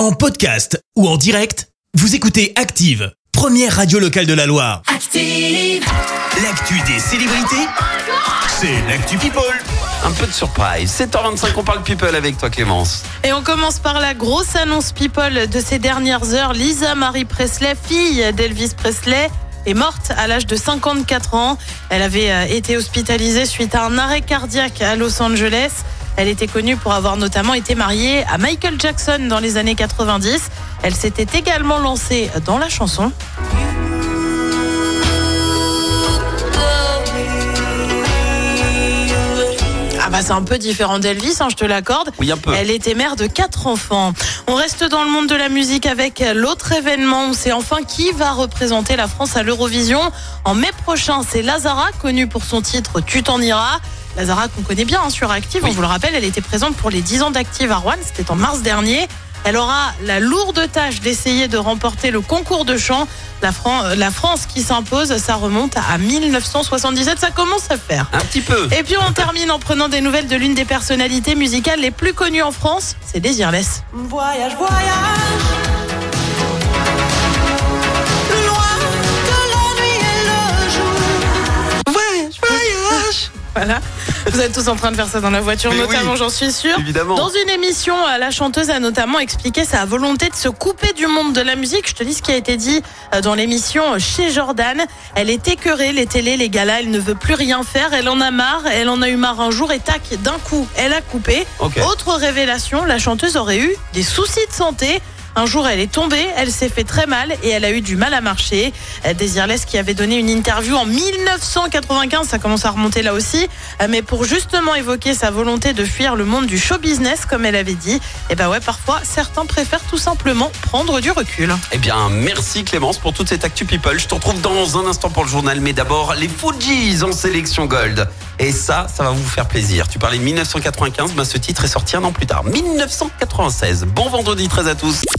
En podcast ou en direct, vous écoutez Active, première radio locale de la Loire. Active. L'actu des célébrités, c'est l'actu People. Un peu de surprise. 7h25, on parle people avec toi Clémence. Et on commence par la grosse annonce people de ces dernières heures. Lisa Marie Presley, fille d'Elvis Presley, est morte à l'âge de 54 ans. Elle avait euh, été hospitalisée suite à un arrêt cardiaque à Los Angeles. Elle était connue pour avoir notamment été mariée à Michael Jackson dans les années 90. Elle s'était également lancée dans la chanson. Ah bah c'est un peu différent d'Elvis, hein, je te l'accorde. Oui, un peu. Elle était mère de quatre enfants. On reste dans le monde de la musique avec l'autre événement. où C'est enfin qui va représenter la France à l'Eurovision. En mai prochain, c'est Lazara, connue pour son titre Tu t'en iras. Lazara qu'on connaît bien hein, sur Active, on vous le rappelle, elle était présente pour les 10 ans d'Active à Rouen, c'était en mars dernier. Elle aura la lourde tâche d'essayer de remporter le concours de chant. La, Fran- euh, la France qui s'impose, ça remonte à 1977, ça commence à faire. Un petit peu. Et puis on termine en prenant des nouvelles de l'une des personnalités musicales les plus connues en France, c'est Désirless. Voyage, voyage. Vous êtes tous en train de faire ça dans la voiture, Mais notamment oui, j'en suis sûre. évidemment. Dans une émission, euh, la chanteuse a notamment expliqué sa volonté de se couper du monde de la musique. Je te dis ce qui a été dit euh, dans l'émission chez Jordan. Elle est écœurée, les télés, les galas, elle ne veut plus rien faire. Elle en a marre, elle en a eu marre un jour et tac, d'un coup, elle a coupé. Autre révélation, la chanteuse aurait eu des soucis de santé. Un jour, elle est tombée, elle s'est fait très mal et elle a eu du mal à marcher. Euh, Désirless qui avait donné une interview en 1995, ça commence à remonter là aussi, euh, mais pour justement évoquer sa volonté de fuir le monde du show business, comme elle avait dit. Et ben ouais, parfois, certains préfèrent tout simplement prendre du recul. Eh bien, merci Clémence pour toute cette actu people. Je te retrouve dans un instant pour le journal, mais d'abord les Fujis en sélection gold. Et ça, ça va vous faire plaisir. Tu parlais de 1995, bah, ce titre est sorti un an plus tard, 1996. Bon vendredi 13 à tous.